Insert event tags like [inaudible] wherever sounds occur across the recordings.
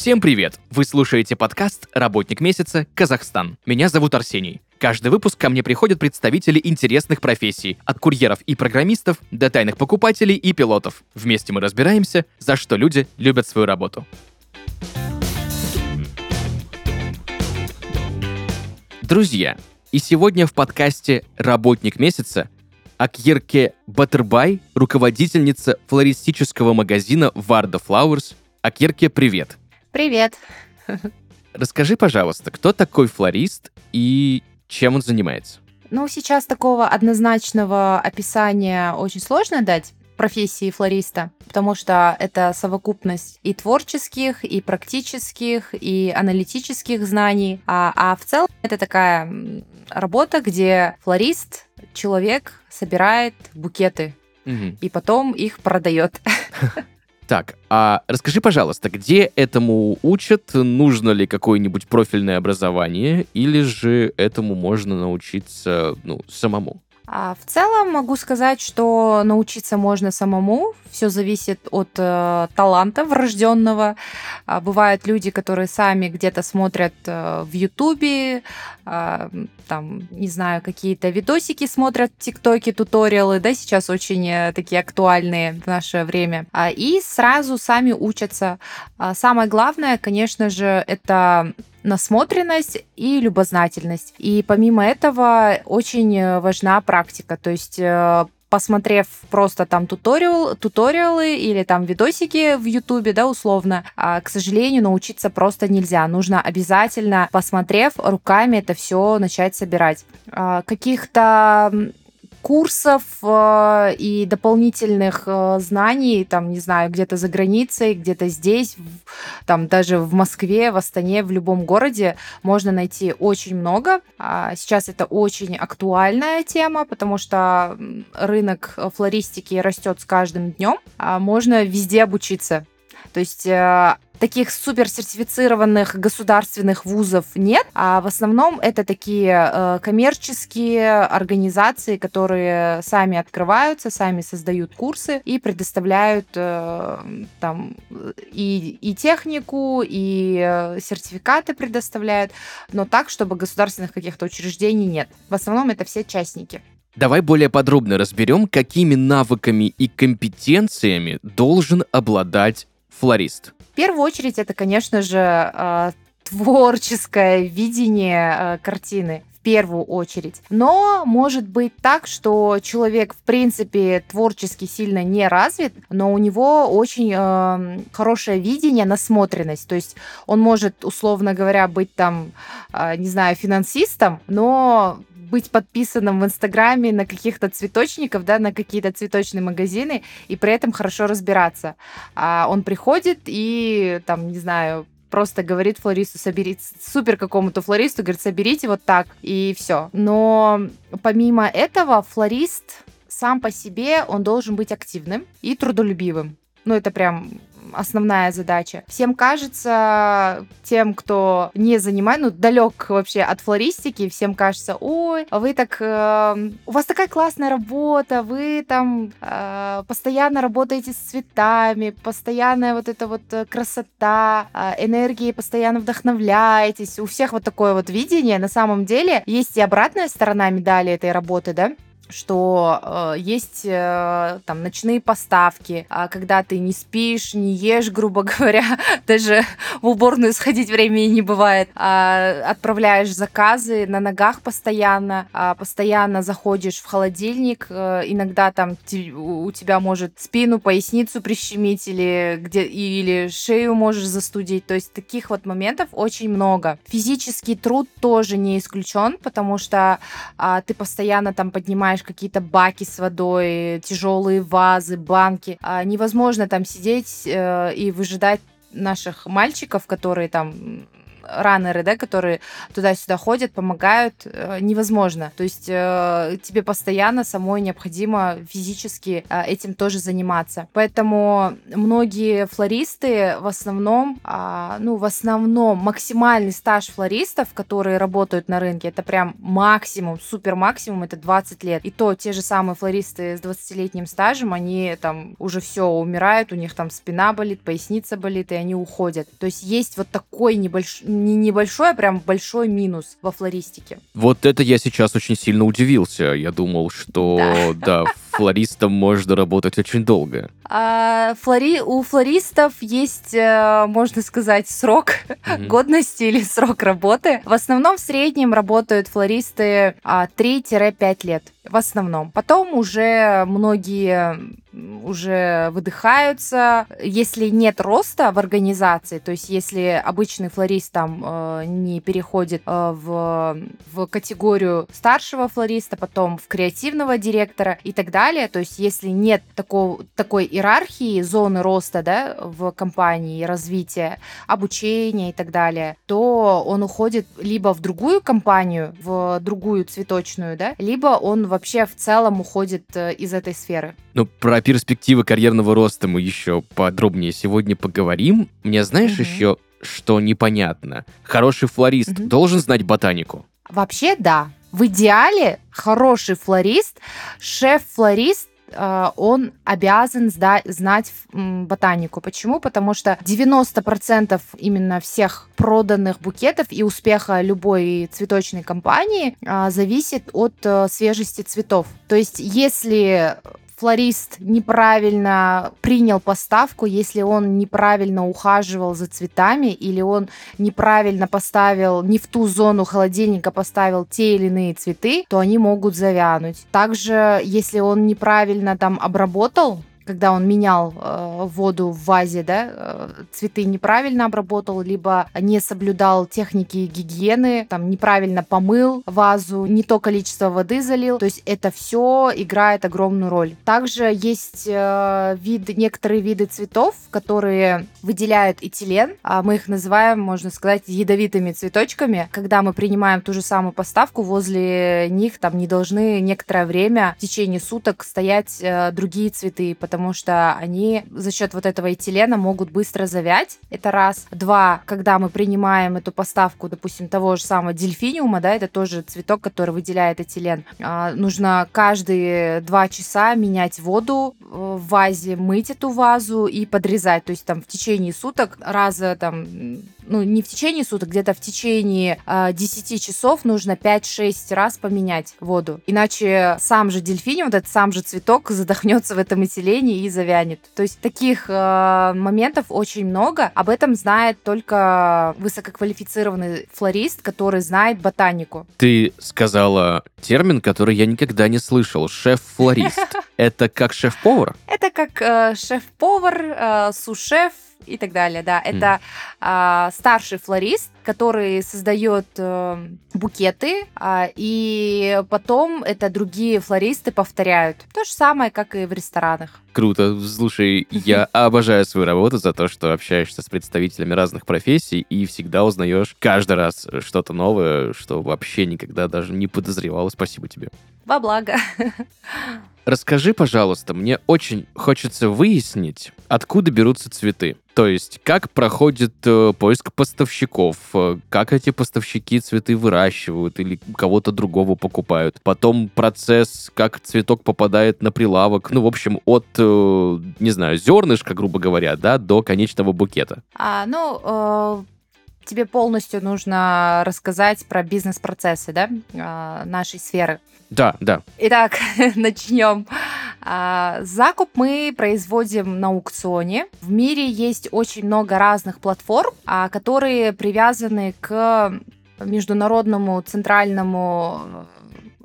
Всем привет! Вы слушаете подкаст «Работник месяца. Казахстан». Меня зовут Арсений. Каждый выпуск ко мне приходят представители интересных профессий, от курьеров и программистов до тайных покупателей и пилотов. Вместе мы разбираемся, за что люди любят свою работу. Друзья, и сегодня в подкасте «Работник месяца» Акирке Баттербай, руководительница флористического магазина Варда Flowers. Акирке, привет! Привет! Расскажи, пожалуйста, кто такой флорист и чем он занимается? Ну, сейчас такого однозначного описания очень сложно дать профессии флориста, потому что это совокупность и творческих, и практических, и аналитических знаний. А, а в целом это такая работа, где флорист, человек собирает букеты угу. и потом их продает. [laughs] Так, а расскажи, пожалуйста, где этому учат? Нужно ли какое-нибудь профильное образование? Или же этому можно научиться ну, самому? А в целом могу сказать, что научиться можно самому. Все зависит от э, таланта врожденного. А бывают люди, которые сами где-то смотрят э, в Ютубе, э, там, не знаю, какие-то видосики смотрят, тиктоки, туториалы, да, сейчас очень э, такие актуальные в наше время. А, и сразу сами учатся. А самое главное, конечно же, это насмотренность и любознательность. И помимо этого очень э, важна практика, то есть э, посмотрев просто там туториал, туториалы или там видосики в Ютубе, да, условно, а, к сожалению, научиться просто нельзя. Нужно обязательно, посмотрев руками это все начать собирать. А, каких-то курсов э, и дополнительных э, знаний, там, не знаю, где-то за границей, где-то здесь, там даже в Москве, в Астане, в любом городе можно найти очень много. А сейчас это очень актуальная тема, потому что рынок флористики растет с каждым днем, а можно везде обучиться. То есть э, таких супер сертифицированных государственных вузов нет, а в основном это такие э, коммерческие организации, которые сами открываются, сами создают курсы и предоставляют э, там и, и технику, и э, сертификаты предоставляют, но так, чтобы государственных каких-то учреждений нет. В основном это все частники. Давай более подробно разберем, какими навыками и компетенциями должен обладать флорист. Первую очередь это, конечно же, а, творческое видение а, картины в первую очередь. Но может быть так, что человек, в принципе, творчески сильно не развит, но у него очень э, хорошее видение, насмотренность. То есть он может, условно говоря, быть там, э, не знаю, финансистом, но быть подписанным в Инстаграме на каких-то цветочников, да, на какие-то цветочные магазины, и при этом хорошо разбираться. А он приходит и, там, не знаю, просто говорит флористу, соберите, супер какому-то флористу, говорит, соберите вот так, и все. Но помимо этого, флорист сам по себе, он должен быть активным и трудолюбивым. Ну, это прям основная задача. Всем кажется, тем, кто не занимает, ну, далек вообще от флористики, всем кажется, ой, вы так, э, у вас такая классная работа, вы там э, постоянно работаете с цветами, постоянная вот эта вот э, красота, э, энергии, постоянно вдохновляетесь. У всех вот такое вот видение. На самом деле есть и обратная сторона медали этой работы, да, что э, есть э, там ночные поставки, э, когда ты не спишь, не ешь, грубо [laughs] говоря, даже в уборную сходить времени не бывает, э, отправляешь заказы на ногах постоянно, э, постоянно заходишь в холодильник, э, иногда там те, у тебя может спину, поясницу прищемить или где или шею можешь застудить, то есть таких вот моментов очень много. Физический труд тоже не исключен, потому что э, ты постоянно там поднимаешь знаешь, какие-то баки с водой, тяжелые вазы, банки. А невозможно там сидеть э, и выжидать наших мальчиков, которые там раннеры, да, которые туда-сюда ходят, помогают, э, невозможно. То есть э, тебе постоянно самой необходимо физически э, этим тоже заниматься. Поэтому многие флористы в основном, а, ну, в основном максимальный стаж флористов, которые работают на рынке, это прям максимум, супер максимум, это 20 лет. И то те же самые флористы с 20-летним стажем, они там уже все умирают, у них там спина болит, поясница болит, и они уходят. То есть есть вот такой небольшой, не небольшой, а прям большой минус во флористике. Вот это я сейчас очень сильно удивился. Я думал, что да, да [laughs] флористом можно работать очень долго. А, флори... У флористов есть, э, можно сказать, срок mm-hmm. годности или срок работы. В основном в среднем работают флористы 3-5 а, лет в основном. Потом уже многие уже выдыхаются. Если нет роста в организации, то есть если обычный флорист там э, не переходит э, в, в категорию старшего флориста, потом в креативного директора и так далее, то есть если нет такого, такой иерархии, зоны роста да, в компании, развития, обучения и так далее, то он уходит либо в другую компанию, в другую цветочную, да, либо он вообще в целом уходит э, из этой сферы. Ну, про перспективы карьерного роста мы еще подробнее сегодня поговорим. Мне знаешь угу. еще, что непонятно? Хороший флорист угу. должен знать ботанику? Вообще, да. В идеале хороший флорист, шеф-флорист э, он обязан знать ботанику. Почему? Потому что 90% именно всех проданных букетов и успеха любой цветочной компании э, зависит от э, свежести цветов. То есть, если флорист неправильно принял поставку, если он неправильно ухаживал за цветами или он неправильно поставил, не в ту зону холодильника поставил те или иные цветы, то они могут завянуть. Также, если он неправильно там обработал когда он менял э, воду в вазе, да, э, цветы неправильно обработал, либо не соблюдал техники гигиены, там неправильно помыл вазу, не то количество воды залил. То есть это все играет огромную роль. Также есть э, вид, некоторые виды цветов, которые выделяют этилен. А мы их называем, можно сказать, ядовитыми цветочками. Когда мы принимаем ту же самую поставку, возле них там не должны некоторое время в течение суток стоять э, другие цветы, потому что они за счет вот этого этилена могут быстро завять. Это раз. Два, когда мы принимаем эту поставку, допустим, того же самого дельфиниума, да, это тоже цветок, который выделяет этилен, а, нужно каждые два часа менять воду в вазе, мыть эту вазу и подрезать. То есть там в течение суток раза там ну, не в течение суток, где-то в течение э, а, 10 часов нужно 5-6 раз поменять воду. Иначе сам же дельфиний, вот этот сам же цветок [laughs] задохнется в этом этилене и завянет. То есть таких э, моментов очень много. Об этом знает только высококвалифицированный флорист, который знает ботанику. Ты сказала термин, который я никогда не слышал. Шеф-флорист. [laughs] Это как шеф-повар? Это как э, шеф-повар, э, сушеф, и так далее, да. Это а, старший флорист, который создает э, букеты, а, и потом это другие флористы повторяют. То же самое, как и в ресторанах. Круто. Слушай, я [laughs] обожаю свою работу за то, что общаешься с представителями разных профессий и всегда узнаешь каждый раз что-то новое, что вообще никогда даже не подозревал. Спасибо тебе. Во благо. [laughs] Расскажи, пожалуйста, мне очень хочется выяснить, откуда берутся цветы. То есть, как проходит э, поиск поставщиков, э, как эти поставщики цветы выращивают или кого-то другого покупают. Потом процесс, как цветок попадает на прилавок. Ну, в общем, от, э, не знаю, зернышка, грубо говоря, да, до конечного букета. А, ну, э, тебе полностью нужно рассказать про бизнес-процессы, да, э, нашей сферы. Да, да. Итак, [laughs] начнем. А, закуп мы производим на аукционе. В мире есть очень много разных платформ, а, которые привязаны к международному центральному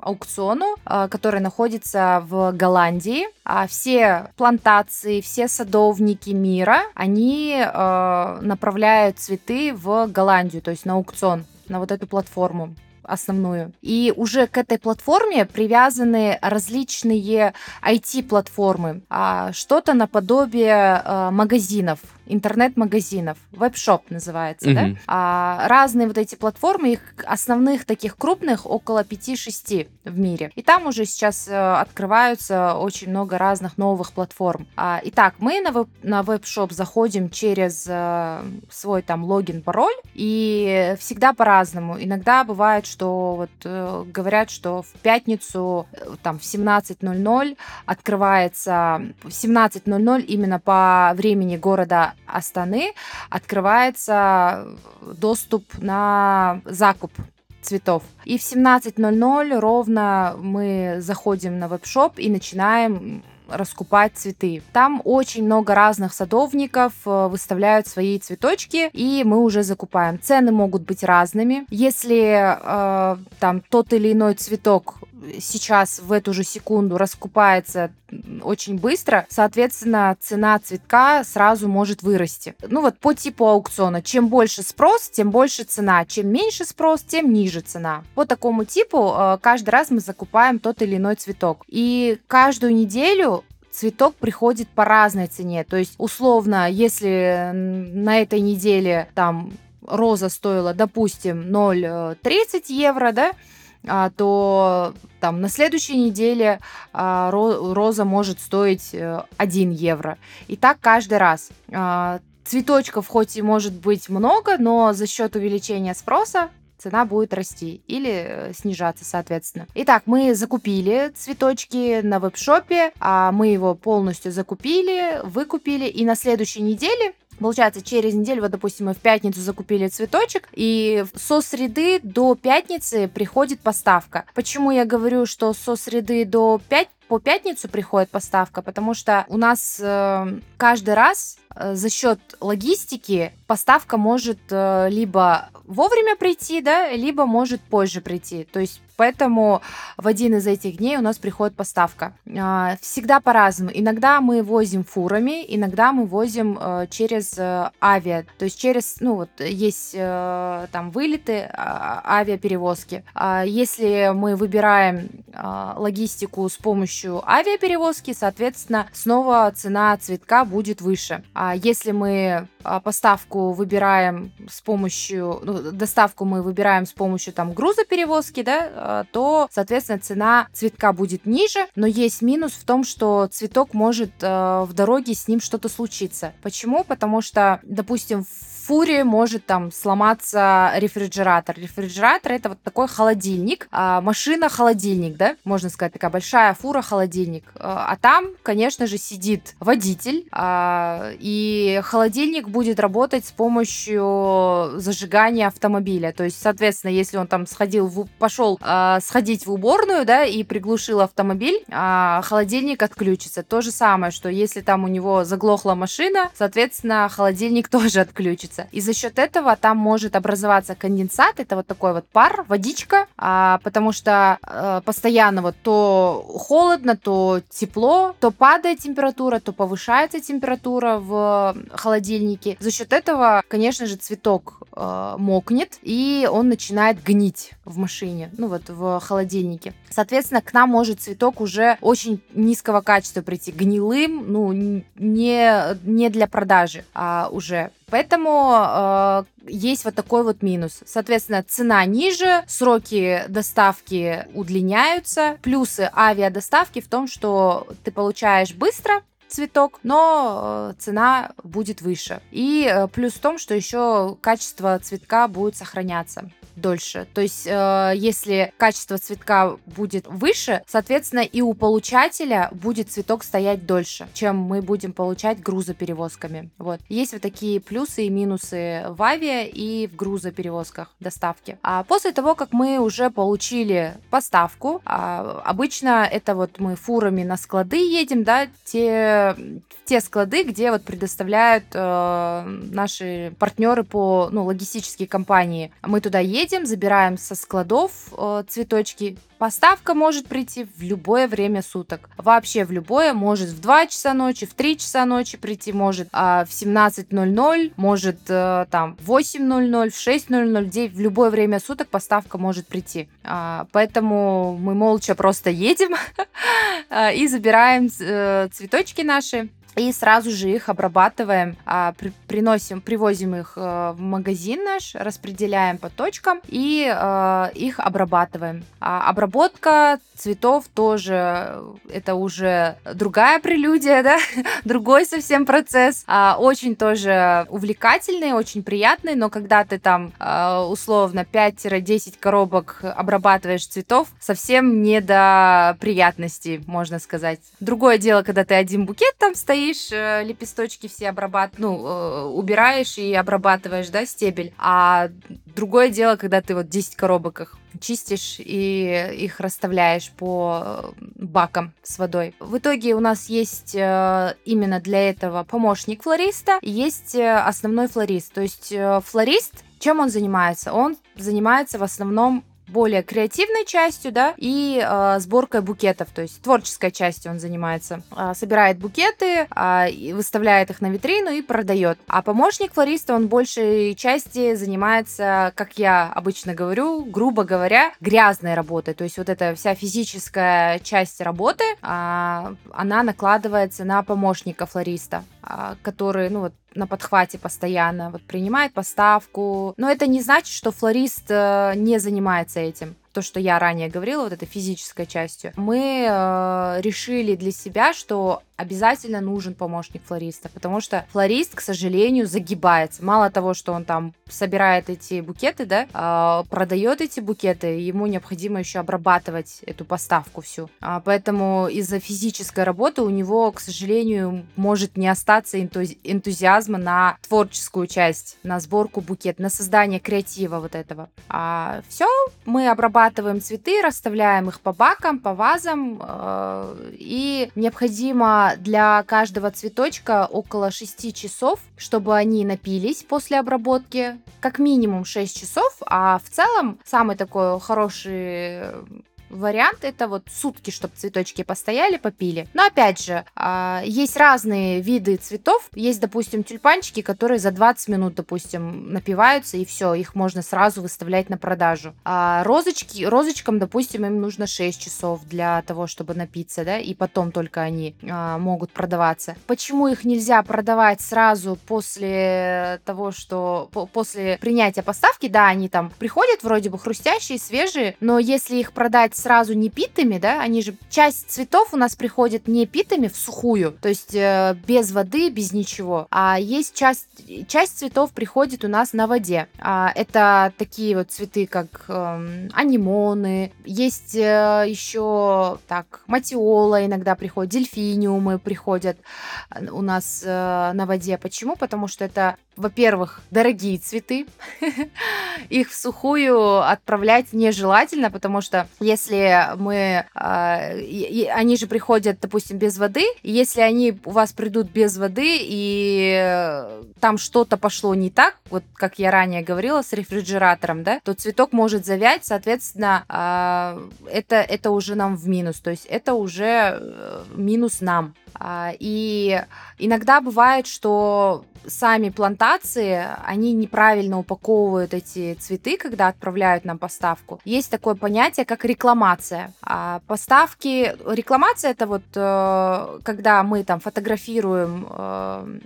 аукциону, а, который находится в Голландии. А все плантации, все садовники мира, они направляют цветы в Голландию, то есть на аукцион, на вот эту платформу основную. И уже к этой платформе привязаны различные IT-платформы, а что-то наподобие магазинов интернет-магазинов. Web shop называется, да? Мгм. А, разные вот эти платформы, их основных таких крупных около 5-6 в мире. И там уже сейчас э, открываются очень много разных новых платформ. А, итак, мы на, веб, на web shop заходим через э, свой там логин, пароль, и всегда по-разному. Иногда бывает, что вот э, говорят, что в пятницу э, там в 17.00 открывается в 17.00 именно по времени города Астаны открывается доступ на закуп цветов. И в 17.00 ровно мы заходим на веб-шоп и начинаем раскупать цветы. Там очень много разных садовников э, выставляют свои цветочки, и мы уже закупаем. Цены могут быть разными. Если э, там тот или иной цветок сейчас в эту же секунду раскупается очень быстро, соответственно, цена цветка сразу может вырасти. Ну вот по типу аукциона. Чем больше спрос, тем больше цена. Чем меньше спрос, тем ниже цена. По такому типу э, каждый раз мы закупаем тот или иной цветок. И каждую неделю цветок приходит по разной цене. То есть, условно, если на этой неделе там роза стоила, допустим, 0,30 евро, да, то там на следующей неделе а, роза может стоить 1 э, евро. И так каждый раз. А, цветочков хоть и может быть много, но за счет увеличения спроса цена будет расти или э, снижаться, соответственно. Итак, мы закупили цветочки на веб-шопе, а мы его полностью закупили, выкупили, и на следующей неделе Получается, через неделю, вот, допустим, мы в пятницу закупили цветочек, и со среды до пятницы приходит поставка. Почему я говорю, что со среды до пять по пятницу приходит поставка, потому что у нас э, каждый раз э, за счет логистики поставка может э, либо вовремя прийти, да, либо может позже прийти. То есть Поэтому в один из этих дней у нас приходит поставка. А, всегда по-разному. Иногда мы возим фурами, иногда мы возим э, через э, авиа. То есть через, ну вот, есть э, там вылеты, а, авиаперевозки. А если мы выбираем логистику с помощью авиаперевозки, соответственно, снова цена цветка будет выше. А если мы поставку выбираем с помощью, ну, доставку мы выбираем с помощью там грузоперевозки, да, Э, то, соответственно, цена цветка будет ниже, но есть минус в том, что цветок может э, в дороге с ним что-то случиться. Почему? Потому что, допустим, в фуре может там сломаться рефрижератор. Рефрижератор это вот такой холодильник, а машина-холодильник, да, можно сказать, такая большая фура-холодильник. А, а там, конечно же, сидит водитель, а, и холодильник будет работать с помощью зажигания автомобиля. То есть, соответственно, если он там сходил, в, пошел а, сходить в уборную, да, и приглушил автомобиль, а, холодильник отключится. То же самое, что если там у него заглохла машина, соответственно, холодильник [laughs] тоже отключится. И за счет этого там может образоваться конденсат, это вот такой вот пар, водичка, а, потому что а, постоянно вот то холодно, то тепло, то падает температура, то повышается температура в холодильнике. За счет этого, конечно же, цветок а, мокнет, и он начинает гнить в машине, ну вот в холодильнике. Соответственно, к нам может цветок уже очень низкого качества прийти, гнилым, ну, не, не для продажи а уже. Поэтому э, есть вот такой вот минус. Соответственно, цена ниже, сроки доставки удлиняются. Плюсы авиадоставки в том, что ты получаешь быстро, цветок, но э, цена будет выше. И э, плюс в том, что еще качество цветка будет сохраняться дольше. То есть, э, если качество цветка будет выше, соответственно, и у получателя будет цветок стоять дольше, чем мы будем получать грузоперевозками. Вот. Есть вот такие плюсы и минусы в авиа и в грузоперевозках доставки. А после того, как мы уже получили поставку, а, обычно это вот мы фурами на склады едем, да, те, те склады, где вот предоставляют э, наши партнеры по, ну, логистические компании. Мы туда едем, едем, забираем со складов э, цветочки. Поставка может прийти в любое время суток. Вообще в любое. Может в 2 часа ночи, в 3 часа ночи прийти, может а в 17.00, может э, там в 8.00, в 6.00, в любое время суток поставка может прийти. А, поэтому мы молча просто едем а, [laughs] и забираем э, цветочки наши и сразу же их обрабатываем, а, при, приносим, привозим их а, в магазин наш, распределяем по точкам и а, их обрабатываем. А обработка цветов тоже это уже другая прелюдия, [laughs] да, другой совсем процесс, а, очень тоже увлекательный, очень приятный, но когда ты там а, условно 5-10 коробок обрабатываешь цветов, совсем не до приятностей, можно сказать. Другое дело, когда ты один букет там стоишь, э, лепесточки все обрабатываешь, ну, э, убираешь и обрабатываешь, да, стебель, а другое дело, когда ты вот 10 коробок их чистишь и их расставляешь по э, бакам с водой. В итоге у нас есть именно для этого помощник флориста, есть основной флорист. То есть флорист чем он занимается? Он занимается в основном более креативной частью, да, и э, сборкой букетов, то есть творческой частью он занимается. Э, собирает букеты, э, выставляет их на витрину и продает. А помощник флориста, он большей части занимается, как я обычно говорю, грубо говоря, грязной работой. То есть вот эта вся физическая часть работы, э, она накладывается на помощника флориста, который, ну вот, на подхвате постоянно, вот принимает поставку. Но это не значит, что флорист э, не занимается этим то, что я ранее говорила, вот этой физической частью, мы э, решили для себя, что обязательно нужен помощник флориста, потому что флорист, к сожалению, загибается. Мало того, что он там собирает эти букеты, да, э, продает эти букеты, ему необходимо еще обрабатывать эту поставку всю. А, поэтому из-за физической работы у него, к сожалению, может не остаться энтузи- энтузиазма на творческую часть, на сборку букет, на создание креатива вот этого. А все, мы обрабатываем цветы, расставляем их по бакам, по вазам, э, и необходимо для каждого цветочка около 6 часов, чтобы они напились после обработки. Как минимум 6 часов, а в целом самый такой хороший вариант это вот сутки, чтобы цветочки постояли, попили. Но опять же, а, есть разные виды цветов. Есть, допустим, тюльпанчики, которые за 20 минут, допустим, напиваются, и все, их можно сразу выставлять на продажу. А розочки, розочкам, допустим, им нужно 6 часов для того, чтобы напиться, да, и потом только они а, могут продаваться. Почему их нельзя продавать сразу после того, что после принятия поставки, да, они там приходят вроде бы хрустящие, свежие, но если их продать сразу не питами, да, они же, часть цветов у нас приходит не питами в сухую, то есть э, без воды, без ничего, а есть часть, часть цветов приходит у нас на воде. А, это такие вот цветы, как э, анимоны, есть э, еще, так, матиола иногда приходит, дельфиниумы приходят э, у нас э, на воде. Почему? Потому что это во-первых, дорогие цветы. [laughs] Их в сухую отправлять нежелательно, потому что если мы... Э, они же приходят, допустим, без воды, и если они у вас придут без воды, и там что-то пошло не так, вот как я ранее говорила, с рефрижератором, да, то цветок может завять, соответственно, э, это, это уже нам в минус, то есть это уже э, минус нам. А, и иногда бывает, что сами плантации, они неправильно упаковывают эти цветы, когда отправляют нам поставку. Есть такое понятие, как рекламация. А поставки, рекламация это вот э, когда мы там фотографируем э,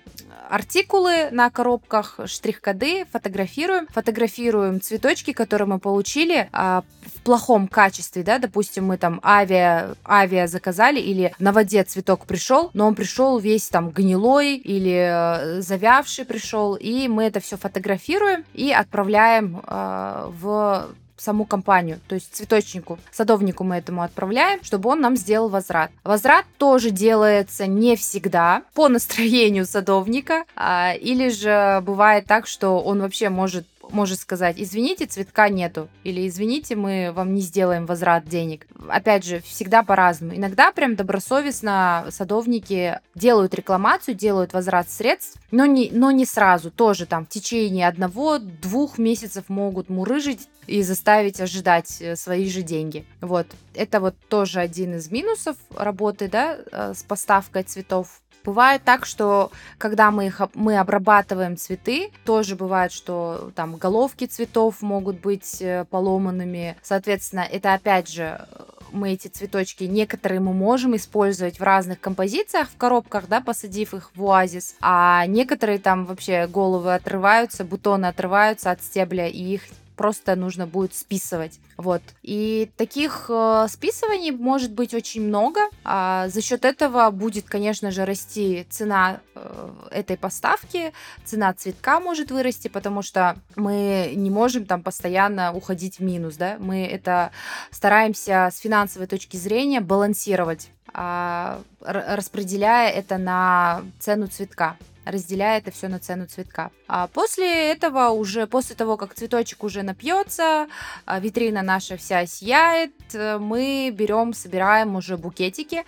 артикулы на коробках, штрих-коды, фотографируем, фотографируем цветочки, которые мы получили а, плохом качестве, да, допустим, мы там авиа, авиа заказали или на воде цветок пришел, но он пришел весь там гнилой или э, завявший пришел, и мы это все фотографируем и отправляем э, в саму компанию, то есть цветочнику, садовнику мы этому отправляем, чтобы он нам сделал возврат. Возврат тоже делается не всегда по [laughs] настроению садовника, а, или же бывает так, что он вообще может может сказать, извините, цветка нету, или извините, мы вам не сделаем возврат денег. Опять же, всегда по-разному. Иногда прям добросовестно садовники делают рекламацию, делают возврат средств, но не, но не сразу, тоже там в течение одного-двух месяцев могут мурыжить и заставить ожидать э, свои же деньги. Вот, это вот тоже один из минусов работы, да, э, с поставкой цветов Бывает так, что когда мы, их, мы обрабатываем цветы, тоже бывает, что там головки цветов могут быть э, поломанными. Соответственно, это опять же мы эти цветочки, некоторые мы можем использовать в разных композициях в коробках, да, посадив их в оазис, а некоторые там вообще головы отрываются, бутоны отрываются от стебля, и их просто нужно будет списывать. Вот. И таких э, списываний может быть очень много. А за счет этого будет, конечно же, расти цена э, этой поставки, цена цветка может вырасти, потому что мы не можем там постоянно уходить в минус, да. Мы это стараемся с финансовой точки зрения балансировать а, распределяя это на цену цветка разделяя это все на цену цветка. А после этого уже, после того, как цветочек уже напьется, а, витрина наша вся сияет, э, мы берем, собираем уже букетики.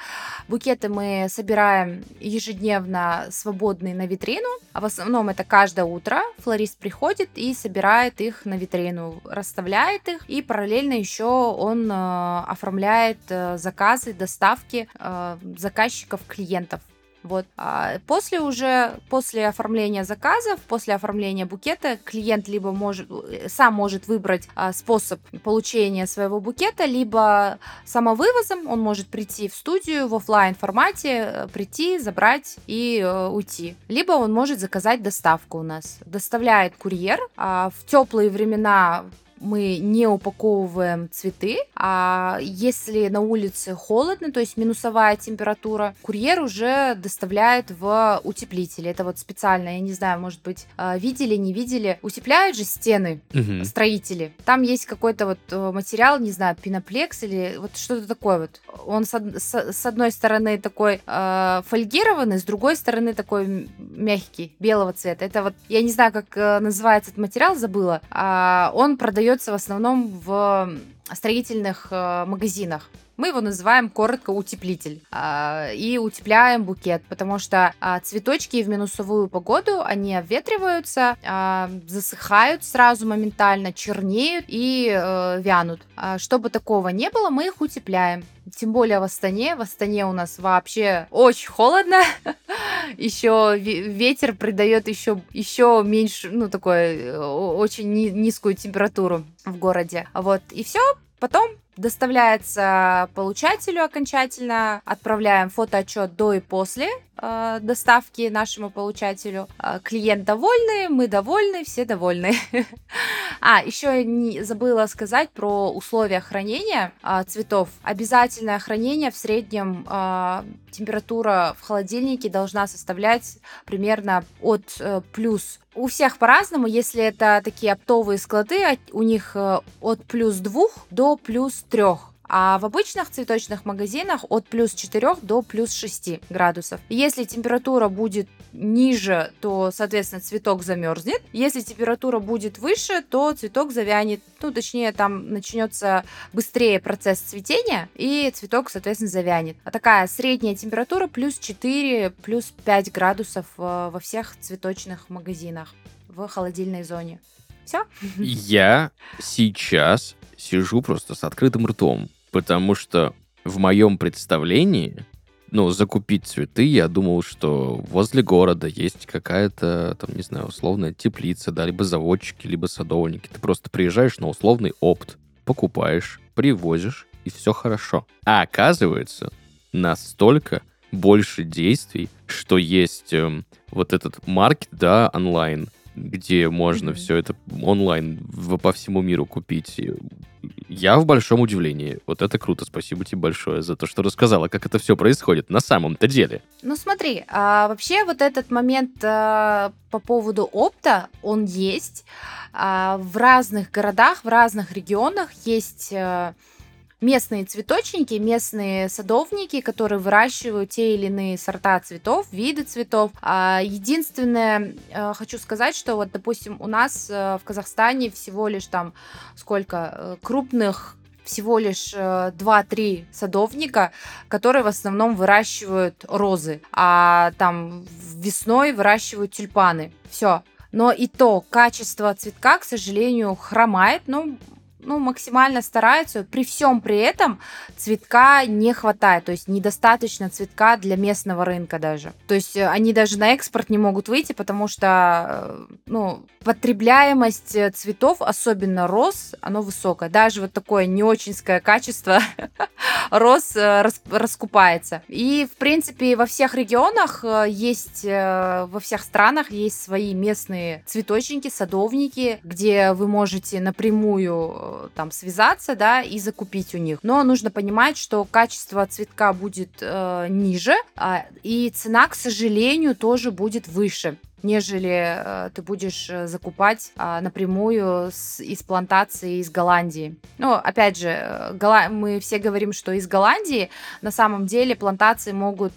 Букеты мы собираем ежедневно свободные на витрину, а в основном это каждое утро флорист приходит и собирает их на витрину, расставляет их, и параллельно еще он э, оформляет э, заказы, доставки заказчиков, клиентов. Вот. А после уже, после оформления заказов, после оформления букета, клиент либо может, э, сам может выбрать а, способ получения своего букета, либо самовывозом, он может прийти в студию в офлайн формате, э, прийти, забрать и э, уйти. Либо он может заказать доставку у нас. Доставляет курьер. А в теплые времена мы не упаковываем цветы, а если на улице холодно, то есть минусовая температура, курьер уже доставляет в утеплитель. Это вот специально, я не знаю, может быть, а, видели, не видели, утепляют же стены угу. строители. Там есть какой-то вот э, материал, не знаю, пеноплекс или вот что-то такое вот. Он с, с, с одной стороны такой э, фольгированный, с другой стороны такой мягкий, белого цвета. Это вот, я не знаю, как э, называется этот материал, забыла. А он продает продается в основном в строительных э, магазинах. Мы его называем коротко утеплитель. А, и утепляем букет, потому что а, цветочки в минусовую погоду, они обветриваются, а, засыхают сразу моментально, чернеют и э, вянут. Чтобы такого не было, мы их утепляем. Тем более в Астане. В Астане у нас вообще очень холодно. [laughs] еще ветер придает еще, еще меньше, ну, такой э, очень низкую температуру в городе. Вот. И все. Потом доставляется получателю окончательно, отправляем фотоотчет до и после э, доставки нашему получателю. Э, клиент довольный, мы довольны, все довольны. [laughs] а, еще не забыла сказать про условия хранения э, цветов. Обязательное хранение в среднем э, температура в холодильнике должна составлять примерно от э, плюс у всех по-разному, если это такие оптовые склады, а у них э, от плюс 2 до плюс 3 а в обычных цветочных магазинах от плюс 4 до плюс 6 градусов. Если температура будет ниже, то, соответственно, цветок замерзнет. Если температура будет выше, то цветок завянет. Ну, точнее, там начнется быстрее процесс цветения, и цветок, соответственно, завянет. А такая средняя температура плюс 4, плюс 5 градусов э, во всех цветочных магазинах в холодильной зоне. Все? Я сейчас сижу просто с открытым ртом, потому что в моем представлении, ну, закупить цветы, я думал, что возле города есть какая-то, там, не знаю, условная теплица, да, либо заводчики, либо садовники. Ты просто приезжаешь на условный опт, покупаешь, привозишь, и все хорошо. А оказывается, настолько больше действий, что есть эм, вот этот маркет, да, онлайн, где можно mm-hmm. все это онлайн в, по всему миру купить. Я в большом удивлении. Вот это круто. Спасибо тебе большое за то, что рассказала, как это все происходит на самом-то деле. Ну смотри, а, вообще вот этот момент а, по поводу опта, он есть. А, в разных городах, в разных регионах есть... А, местные цветочники, местные садовники, которые выращивают те или иные сорта цветов, виды цветов. А единственное, э, хочу сказать, что вот, допустим, у нас э, в Казахстане всего лишь там сколько э, крупных всего лишь 2-3 садовника, которые в основном выращивают розы, а там весной выращивают тюльпаны. Все. Но и то качество цветка, к сожалению, хромает. Ну, ну, максимально стараются. При всем при этом цветка не хватает, то есть недостаточно цветка для местного рынка даже. То есть э, они даже на экспорт не могут выйти, потому что, э, ну, потребляемость э, цветов, особенно роз, оно высокое. Даже вот такое не очинское качество [laughs] роз рас, раскупается. И, в принципе, во всех регионах есть, во всех странах есть свои местные цветочники, садовники, где вы можете напрямую там связаться, да, и закупить у них. Но нужно понимать, что качество цветка будет э, ниже, э, и цена, к сожалению, тоже будет выше нежели э, ты будешь э, закупать э, напрямую с, из плантации из Голландии. Ну, опять же, э, мы все говорим, что из Голландии на самом деле плантации могут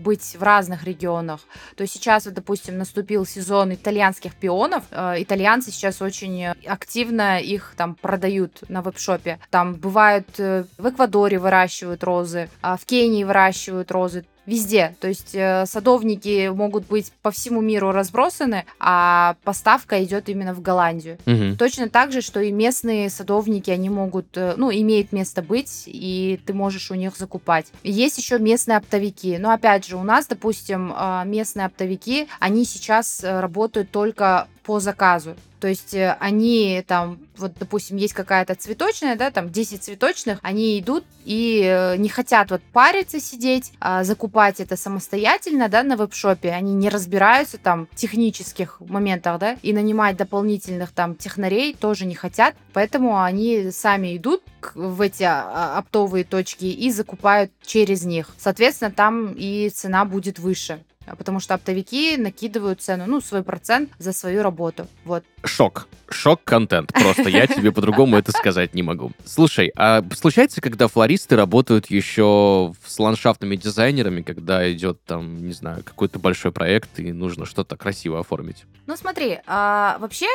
быть в разных регионах. То есть сейчас, вот, допустим, наступил сезон итальянских пионов. Итальянцы сейчас очень активно их там продают на веб-шопе. Там бывают в Эквадоре выращивают розы, а в Кении выращивают розы везде. То есть э, садовники могут быть по всему миру разбросаны, а поставка идет именно в Голландию. Угу. Точно так же, что и местные садовники, они могут, э, ну, имеют место быть, и ты можешь у них закупать. Есть еще местные оптовики. Но опять же, у нас, допустим, э, местные оптовики, они сейчас работают только по заказу. То есть они там, вот, допустим, есть какая-то цветочная, да, там 10 цветочных, они идут и э, не хотят вот париться сидеть, а закупать это самостоятельно, да, на веб-шопе. Они не разбираются там в технических моментах, да, и нанимать дополнительных там технарей тоже не хотят, поэтому они сами идут в эти а, оптовые точки и закупают через них. Соответственно, там и цена будет выше. А, потому что оптовики накидывают цену, ну, свой процент за свою работу. Вот. Шок. Шок-контент. Просто я [laughs] тебе по-другому это сказать не могу. Слушай, а случается, когда флористы работают еще с ландшафтными дизайнерами, когда идет там, не знаю, какой-то большой проект и нужно что-то красиво оформить? Ну, смотри, а, вообще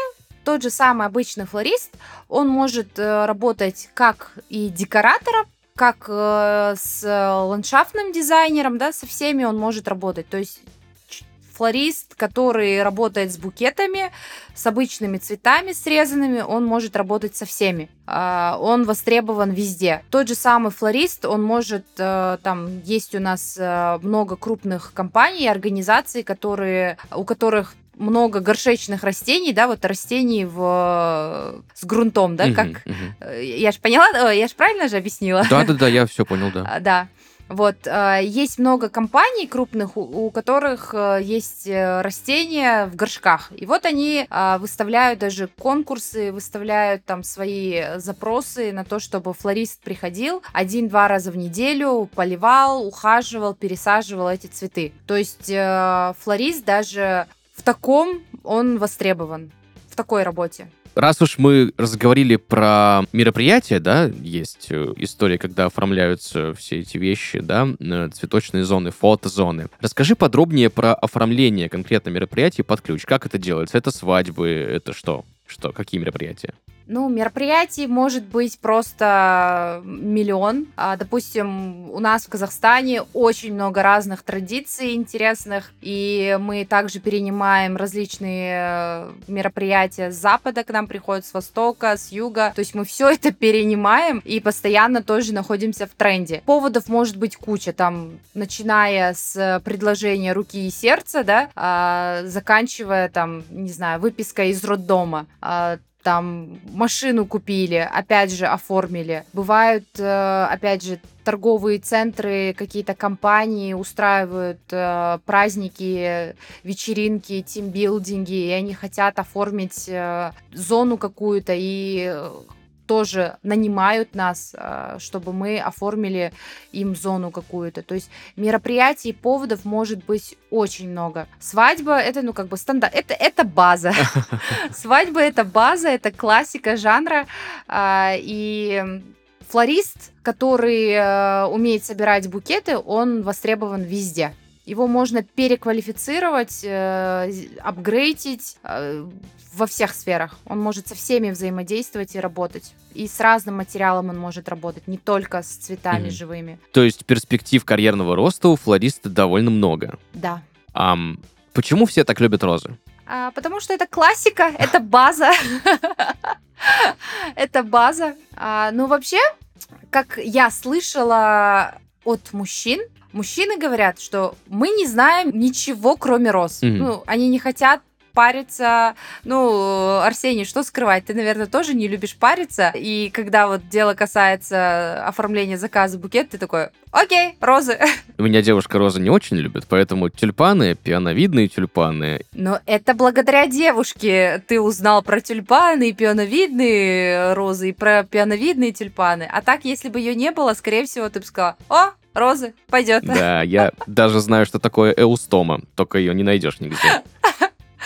тот же самый обычный флорист, он может э, работать как и декоратором, как э, с ландшафтным дизайнером, да, со всеми он может работать. То есть флорист, который работает с букетами, с обычными цветами срезанными, он может работать со всеми. А, он востребован везде. Тот же самый флорист, он может, э, там есть у нас э, много крупных компаний, организаций, которые, у которых много горшечных растений, да, вот растений в... с грунтом, да, как... Я же поняла, я же правильно же объяснила? Да-да-да, я все понял, да. [laughs] А, да. Вот, э, есть много компаний крупных, у, которых э, есть э, растения в горшках. И вот они э, выставляют даже конкурсы, выставляют там свои запросы на то, чтобы флорист приходил один-два раза в неделю, поливал, ухаживал, пересаживал эти цветы. То есть э, флорист даже таком он востребован, в такой работе. Раз уж мы разговорили про мероприятия, да, есть э, история, когда оформляются все эти вещи, да, э, цветочные зоны, фотозоны. Расскажи подробнее про оформление конкретно мероприятий под ключ. Как это делается? Это свадьбы, это что? Что? Какие мероприятия? Ну, мероприятий может быть просто миллион. А, допустим, у нас в Казахстане очень много разных традиций интересных, и мы также перенимаем различные э, мероприятия с запада, к нам приходят с востока, с юга. То есть мы все это перенимаем и постоянно тоже находимся в тренде. Поводов может быть куча, там, начиная с предложения руки и сердца, да, а, заканчивая там, не знаю, выписка из роддома а, там машину купили, опять же оформили. Бывают, э, опять же, торговые центры, какие-то компании устраивают э, праздники, вечеринки, тимбилдинги, и они хотят оформить э, зону какую-то и тоже нанимают нас, а, чтобы мы оформили им зону какую-то. То есть мероприятий, поводов может быть очень много. Свадьба это, ну, как бы стандарт, это, это база. [laughs] Свадьба это база, это классика жанра. А, и флорист, который э, умеет собирать букеты, он востребован везде. Его можно переквалифицировать, э, апгрейдить э, во всех сферах. Он может со всеми взаимодействовать и работать. И с разным материалом он может работать, не только с цветами mm-hmm. живыми. То есть перспектив карьерного роста у флориста довольно много. Да. Um, почему все так любят розы? А, потому что это классика, [laughs] это база. [laughs] Это база. А, ну, вообще, как я слышала от мужчин, мужчины говорят, что мы не знаем ничего, кроме роз. Мгм. Ну, они не хотят париться. Ну, Арсений, что скрывать? Ты, наверное, тоже не любишь париться. И когда вот дело касается оформления заказа букет, ты такой, окей, розы. [laughs] У меня девушка розы не очень любит, поэтому тюльпаны, пионовидные тюльпаны. Но это благодаря девушке ты узнал про тюльпаны и пионовидные розы, и про пионовидные тюльпаны. А так, если бы ее не было, скорее всего, ты бы сказала, о, розы, пойдет. Да, я даже знаю, что такое эустома, только ее не найдешь нигде. [laughs]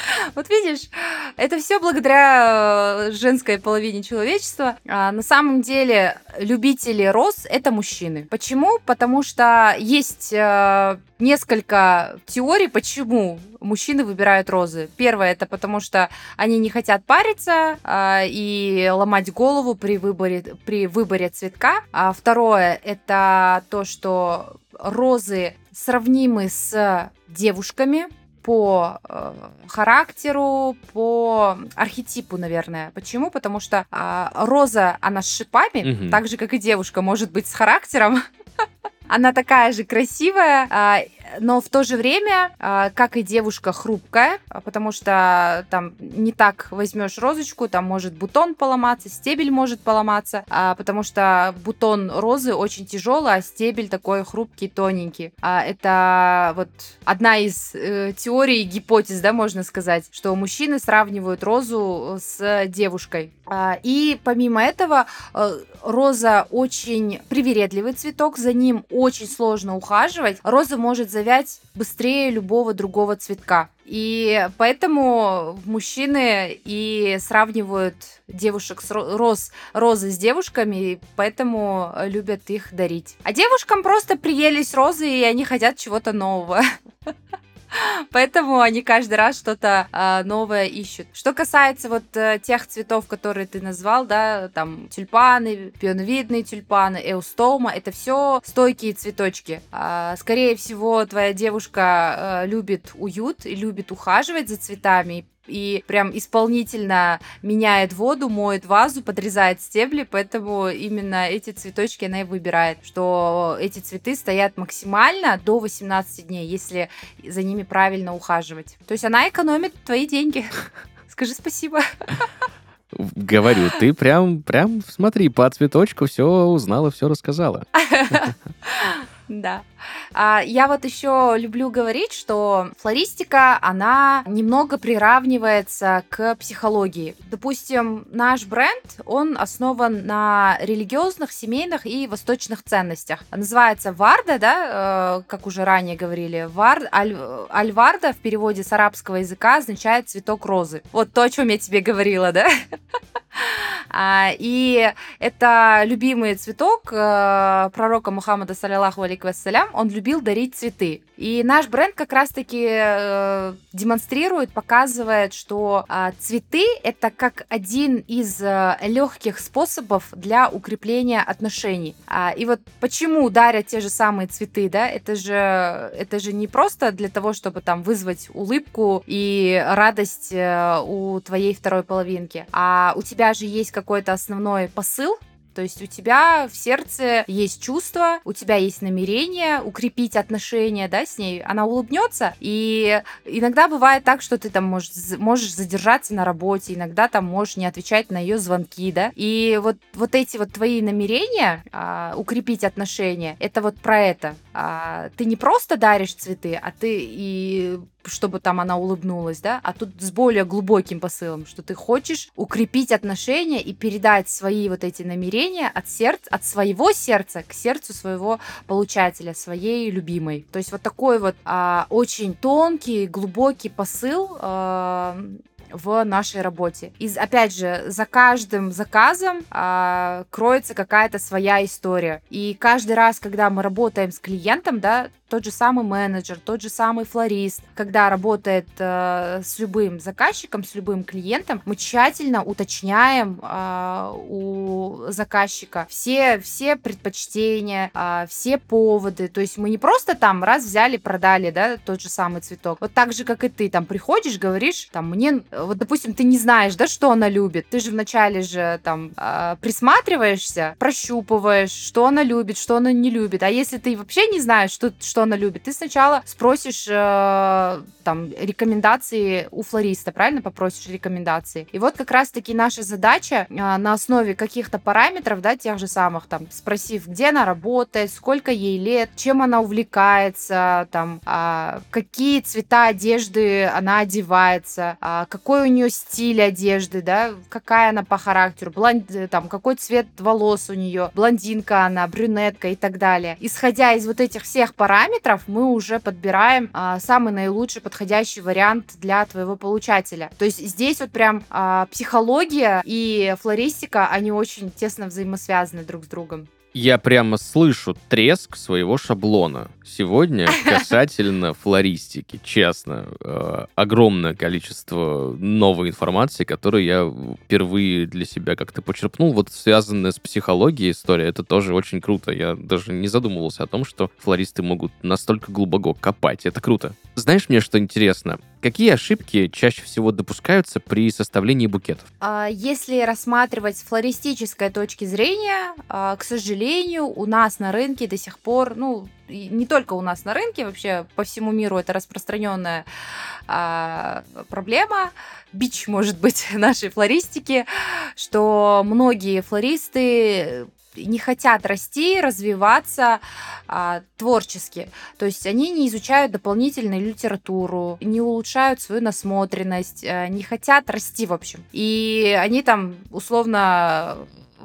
[laughs] Вот видишь, это все благодаря э, женской половине человечества. А на самом деле любители роз это мужчины. Почему? Потому что есть э, несколько теорий, почему мужчины выбирают розы. Первое это потому что они не хотят париться а, и ломать голову при выборе при выборе цветка. А второе это то, что розы сравнимы с девушками по э, характеру, по архетипу, наверное. Почему? Потому что а, роза, она с шипами, Мгм. так же, как и девушка, может быть с характером. [laughs] Она такая же красивая, а, но в то же время, а, как и девушка, хрупкая, потому что там не так возьмешь розочку, там может бутон поломаться, стебель может поломаться, а, потому что бутон розы очень тяжелый, а стебель такой хрупкий, тоненький. Это вот одна из э, теорий, гипотез, да, можно сказать, что мужчины сравнивают розу с девушкой. И помимо этого, э, роза очень привередливый цветок, за ним очень сложно ухаживать. Роза может завять быстрее любого другого цветка. И поэтому мужчины и сравнивают девушек с ро- роз, розы с девушками, и поэтому любят их дарить. А девушкам просто приелись розы, и они хотят чего-то нового. [laughs] Поэтому они каждый раз что-то а, новое ищут. Что касается вот э, тех цветов, которые ты назвал, да, там тюльпаны, пионовидные тюльпаны, эустома, это все стойкие цветочки. А, скорее всего, твоя девушка э, любит уют и любит ухаживать за цветами, и прям исполнительно меняет воду, моет вазу, подрезает стебли, поэтому именно эти цветочки она и выбирает, что эти цветы стоят максимально до 18 дней, если за ними правильно ухаживать. То есть она экономит твои деньги. [laughs] Скажи спасибо. [laughs] Говорю, ты прям, прям, смотри, по цветочку все узнала, все рассказала. [laughs] Да. А, я вот еще люблю говорить, что флористика, она немного приравнивается к психологии. Допустим, наш бренд, он основан на религиозных, семейных и восточных ценностях. Называется Варда, да, э, как уже ранее говорили. Вар, аль, альварда в переводе с арабского языка означает цветок розы. Вот то, о чем я тебе говорила, да? [laughs] А, и это любимый цветок э, пророка Мухаммада, саллиллаху алейкум вассалям, он любил дарить цветы. И наш бренд как раз-таки э, демонстрирует, показывает, что э, цветы это как один из э, легких способов для укрепления отношений. А, и вот почему дарят те же самые цветы, да? Это же, это же не просто для того, чтобы там вызвать улыбку и радость э, у твоей второй половинки, а у тебя же есть какой-то основной посыл, то есть у тебя в сердце есть чувство, у тебя есть намерение укрепить отношения, да, с ней. Она улыбнется, и иногда бывает так, что ты там можешь, можешь задержаться на работе, иногда там можешь не отвечать на ее звонки, да. И вот, вот эти вот твои намерения а, укрепить отношения, это вот про это. А, ты не просто даришь цветы, а ты и чтобы там она улыбнулась, да, а тут с более глубоким посылом, что ты хочешь укрепить отношения и передать свои вот эти намерения от сердца, от своего сердца к сердцу своего получателя, своей любимой. То есть вот такой вот а, очень тонкий, глубокий посыл а, в нашей работе. И опять же, за каждым заказом а, кроется какая-то своя история. И каждый раз, когда мы работаем с клиентом, да, тот же самый менеджер, тот же самый флорист, когда работает э, с любым заказчиком, с любым клиентом, мы тщательно уточняем э, у заказчика все, все предпочтения, э, все поводы. То есть мы не просто там раз взяли, продали, да, тот же самый цветок. Вот так же, как и ты, там приходишь, говоришь, там, мне, вот, допустим, ты не знаешь, да, что она любит. Ты же вначале же там э, присматриваешься, прощупываешь, что она любит, что она не любит. А если ты вообще не знаешь, что, что она любит, ты сначала спросишь э, там рекомендации у флориста, правильно попросишь рекомендации. И вот как раз-таки наша задача э, на основе каких-то параметров, да, тех же самых, там, спросив, где она работает, сколько ей лет, чем она увлекается, там, э, какие цвета одежды она одевается, э, какой у нее стиль одежды, да, какая она по характеру, блонд, там, какой цвет волос у нее, блондинка она, брюнетка и так далее. Исходя из вот этих всех параметров, мы уже подбираем а, самый наилучший подходящий вариант для твоего получателя. То есть здесь вот прям а, психология и флористика, они очень тесно взаимосвязаны друг с другом. Я прямо слышу треск своего шаблона. Сегодня [laughs] касательно флористики, честно, э, огромное количество новой информации, которую я впервые для себя как-то почерпнул. Вот связанная с психологией история, это тоже очень круто. Я даже не задумывался о том, что флористы могут настолько глубоко копать. Это круто. Знаешь, мне что интересно? Какие ошибки чаще всего допускаются при составлении букетов? А, если рассматривать с флористической точки зрения, а, к сожалению, у нас на рынке до сих пор, ну, не только у нас на рынке, вообще по всему миру это распространенная а, проблема, бич, может быть, [laughs] нашей флористики, что многие флористы не хотят расти, развиваться а, творчески. То есть они не изучают дополнительную литературу, не улучшают свою насмотренность, а, не хотят расти, в общем. И они там условно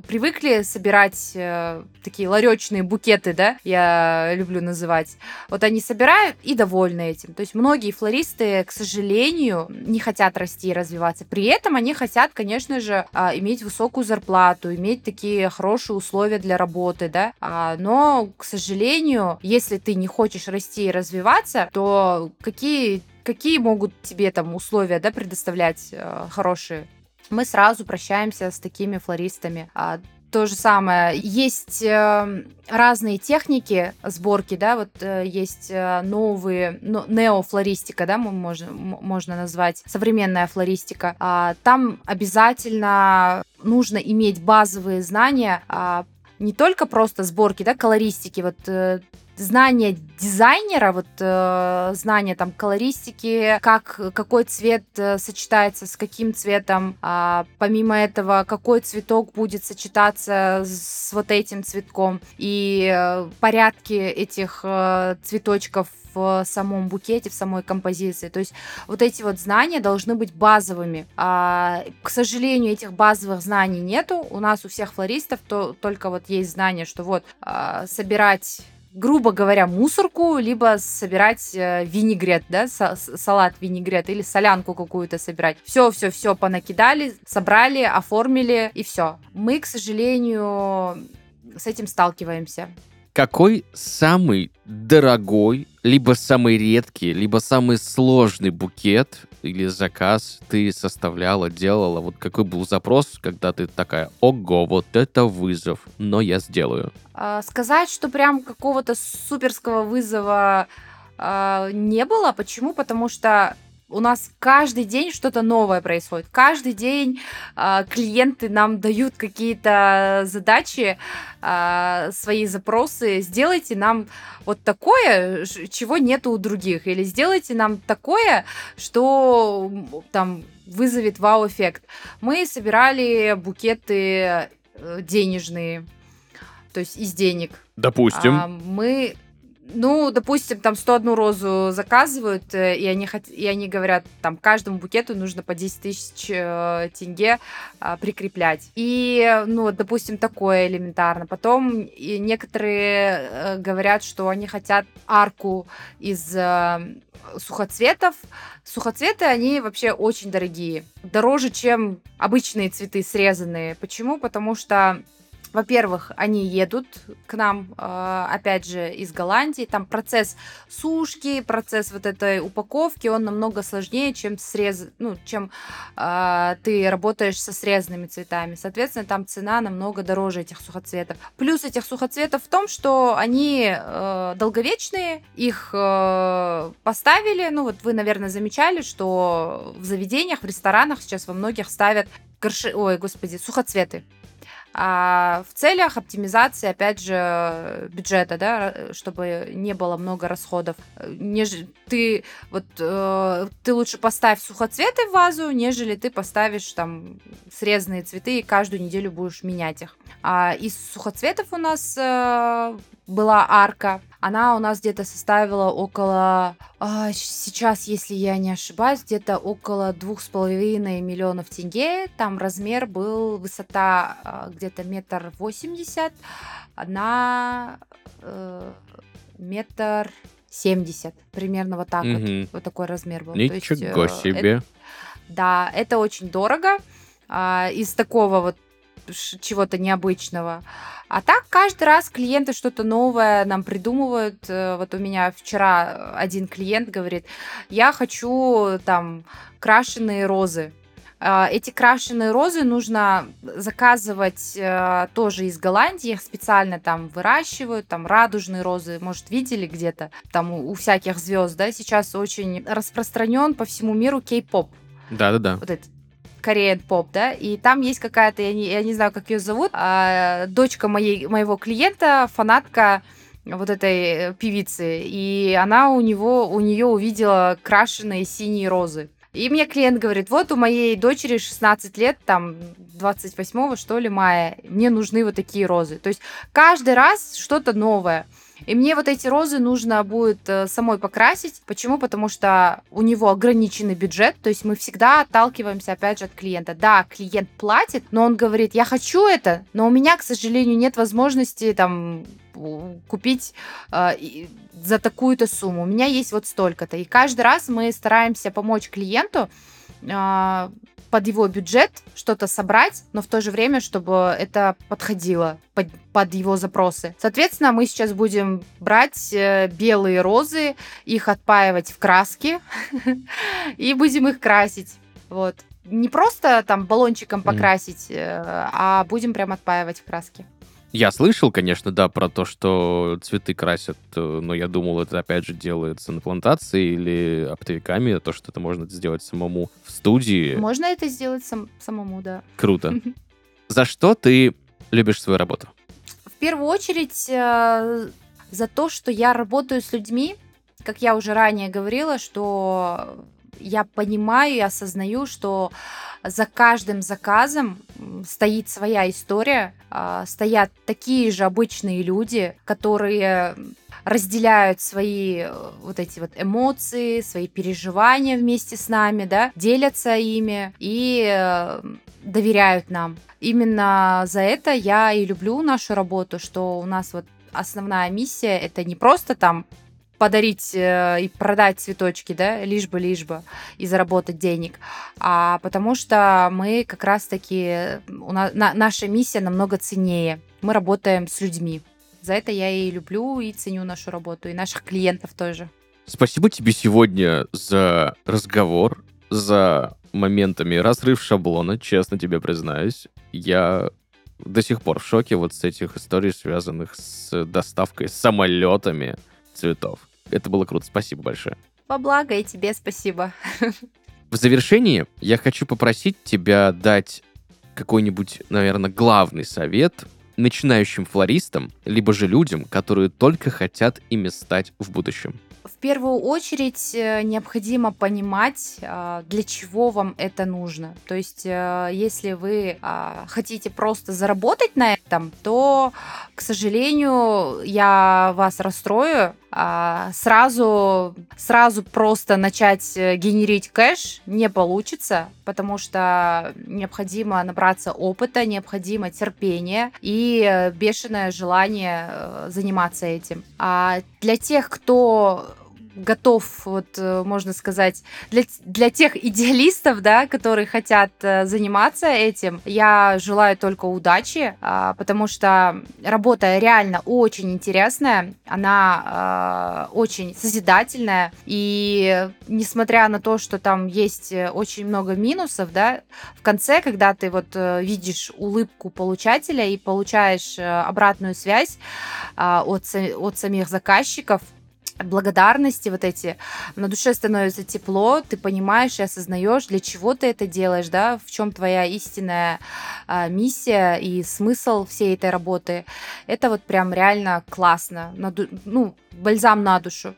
привыкли собирать э, такие ларечные букеты, да, я люблю называть. Вот они собирают и довольны этим. То есть многие флористы, к сожалению, не хотят расти и развиваться. При этом они хотят, конечно же, э, иметь высокую зарплату, иметь такие хорошие условия для работы, да. А, но, к сожалению, если ты не хочешь расти и развиваться, то какие какие могут тебе там условия да, предоставлять э, хорошие? Мы сразу прощаемся с такими флористами. А, то же самое. Есть э, разные техники сборки, да, вот э, есть э, новые, ну, неофлористика, да, мы можем, можно назвать, современная флористика. А, там обязательно нужно иметь базовые знания а, не только просто сборки, да, колористики, вот э, знание дизайнера, вот э, знание там колористики, как какой цвет э, сочетается с каким цветом, а помимо этого какой цветок будет сочетаться с вот этим цветком и э, порядки этих э, цветочков в самом букете, в самой композиции. То есть вот эти вот знания должны быть базовыми. А, к сожалению, этих базовых знаний нету. У нас у всех флористов то, только вот есть знание, что вот а, собирать грубо говоря, мусорку, либо собирать э, винегрет, да, салат винегрет или солянку какую-то собирать. Все, все, все понакидали, собрали, оформили и все. Мы, к сожалению, с этим сталкиваемся. Какой самый дорогой, либо самый редкий, либо самый сложный букет или заказ ты составляла, делала? Вот какой был запрос, когда ты такая, ого, вот это вызов, но я сделаю? А, сказать, что прям какого-то суперского вызова а, не было. Почему? Потому что у нас каждый день что-то новое происходит. Каждый день э, клиенты нам дают какие-то задачи, э, свои запросы. Сделайте нам вот такое, чего нету у других. Или сделайте нам такое, что там вызовет вау-эффект. Мы собирали букеты э, денежные, то есть из денег. Допустим. А, мы ну, допустим, там 101 розу заказывают, э, и они, хот... и они говорят, там, каждому букету нужно по 10 тысяч э, тенге а, прикреплять. И, ну, допустим, такое элементарно. Потом и некоторые э, говорят, что они хотят арку из э, сухоцветов. Сухоцветы, они вообще очень дорогие. Дороже, чем обычные цветы срезанные. Почему? Потому что во-первых, они едут к нам, э, опять же, из Голландии. Там процесс сушки, процесс вот этой упаковки, он намного сложнее, чем срез, ну, чем э, ты работаешь со срезанными цветами. Соответственно, там цена намного дороже этих сухоцветов. Плюс этих сухоцветов в том, что они э, долговечные, их поставили, ну вот вы, наверное, замечали, что в заведениях, в ресторанах сейчас во многих ставят горши, ой, господи, сухоцветы а в целях оптимизации, опять же, бюджета, да, чтобы не было много расходов. Не, ты вот э, ты лучше поставь сухоцветы в вазу, нежели ты поставишь там срезанные цветы и каждую неделю будешь менять их. А из сухоцветов у нас э, была арка. Она у нас где-то составила около, а, сейчас, если я не ошибаюсь, где-то около двух с половиной миллионов тенге. Там размер был, высота а, где-то метр восемьдесят, на э, метр семьдесят, примерно вот так Мгм. вот, вот такой размер был. То есть, Ничего э, себе. это- да, это очень дорого а, из такого вот чего-то необычного. А так каждый раз клиенты что-то новое нам придумывают. Э, Вот у меня вчера один клиент говорит, я хочу там крашеные розы. А, Эти крашеные розы нужно заказывать э, тоже из Голландии, их специально там выращивают, там радужные розы, может, видели где-то, там у, у всяких звезд, да, сейчас очень распространен по всему миру кей-поп Да-да-да. вот этот Korean поп, да, и там есть какая-то, я не, я не знаю, как ее зовут, а, дочка моей, моего клиента, фанатка вот этой э, певицы, и она у него, у нее увидела крашеные синие розы. И мне клиент говорит, вот у моей дочери 16 лет, там 28 что ли мая, мне нужны вот такие розы. То есть каждый раз что-то новое. И мне вот эти розы нужно будет э, самой покрасить. Почему? Потому что у него ограниченный бюджет, то есть мы всегда отталкиваемся опять же от клиента. Да, клиент платит, но он говорит, я хочу это, но у меня, к сожалению, нет возможности там купить э, за такую-то сумму. У меня есть вот столько-то. И каждый раз мы стараемся помочь клиенту а, под его бюджет что-то собрать, но в то же время, чтобы это подходило под, под его запросы. Соответственно, мы сейчас будем брать э, белые розы, их отпаивать в краски [laughs] и будем их красить. Вот. Не просто там баллончиком покрасить, э, а будем прям отпаивать в краске. Я слышал, конечно, да, про то, что цветы красят, э, но я думал, это опять же делается на плантации или оптовиками, то, что это можно сделать самому в студии. Можно это сделать сам- самому, да. Круто. [laughs] За что ты любишь свою работу? В первую очередь э, за то, что я работаю с людьми, как я уже ранее говорила, что я понимаю и осознаю, что за каждым заказом стоит своя история, а, стоят такие же обычные люди, которые разделяют свои э, вот эти вот эмоции, свои переживания вместе с нами, да, делятся ими и э, доверяют нам. Именно за это я и люблю нашу работу, что у нас вот основная миссия это не просто там подарить э, и продать цветочки, да, лишь бы, лишь бы, и заработать денег, а потому что мы как раз-таки, на- наша миссия намного ценнее. Мы работаем с людьми. За это я и люблю, и ценю нашу работу, и наших клиентов тоже. Спасибо тебе сегодня за разговор, за моментами разрыв шаблона, честно тебе признаюсь. Я до сих пор в шоке вот с этих историй, связанных с доставкой самолетами цветов. Это было круто, спасибо большое. Во благо, и тебе спасибо. [laughs] В завершении я хочу попросить тебя дать какой-нибудь, наверное, главный совет начинающим флористам, либо же людям, которые только хотят ими стать в будущем. В первую очередь э, необходимо понимать, а, для чего вам это нужно. То есть, э, если вы а, хотите просто заработать на этом, то, к сожалению, я вас расстрою. А, Сразу, сразу просто начать э, генерить кэш не получится, потому что необходимо набраться опыта, необходимо терпение и э, бешеное желание э, заниматься этим. А для тех, кто готов, вот э, можно сказать, для, для тех идеалистов, да, которые хотят э, заниматься этим, я желаю только удачи, а, потому что работа реально очень интересная, она э, очень созидательная, и несмотря на то, что там есть очень много минусов, да, в конце, когда ты вот видишь улыбку получателя и получаешь обратную связь а, от, от самих заказчиков, благодарности вот эти, на душе становится тепло, ты понимаешь и осознаешь, для чего ты это делаешь, да, в чем твоя истинная а, миссия и смысл всей этой работы. Это вот прям реально классно, на, ну, бальзам на душу.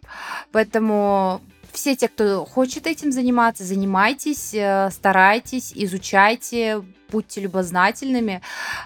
Поэтому все те, кто хочет этим заниматься, занимайтесь, э, старайтесь, изучайте, будьте любознательными,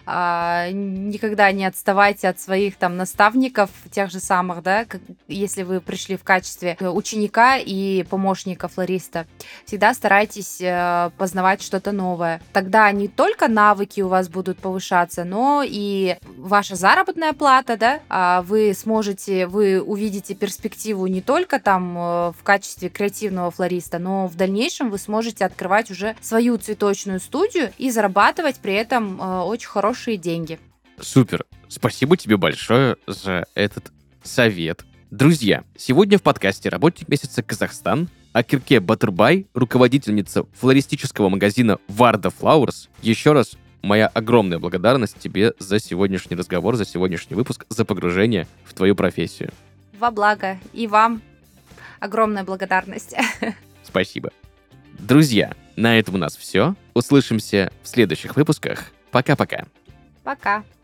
а, никогда не отставайте от своих там наставников, тех же самых, да, если вы пришли в качестве ученика и помощника флориста. Всегда старайтесь э, познавать что-то новое. Тогда не только навыки у вас будут повышаться, но и ваша заработная плата, да, а вы сможете, вы увидите перспективу не только там э, в качестве креативного флориста, но в дальнейшем вы сможете открывать уже свою цветочную студию и зарабатывать зарабатывать при этом э, очень хорошие деньги. Супер. Спасибо тебе большое за этот совет. Друзья, сегодня в подкасте «Работник месяца Казахстан» о Кирке Батырбай, руководительница флористического магазина Варда Flowers. Еще раз моя огромная благодарность тебе за сегодняшний разговор, за сегодняшний выпуск, за погружение в твою профессию. Во благо. И вам огромная благодарность. [laughs] Спасибо. Друзья, на этом у нас все. Услышимся в следующих выпусках. Пока-пока. Пока. -пока. Пока.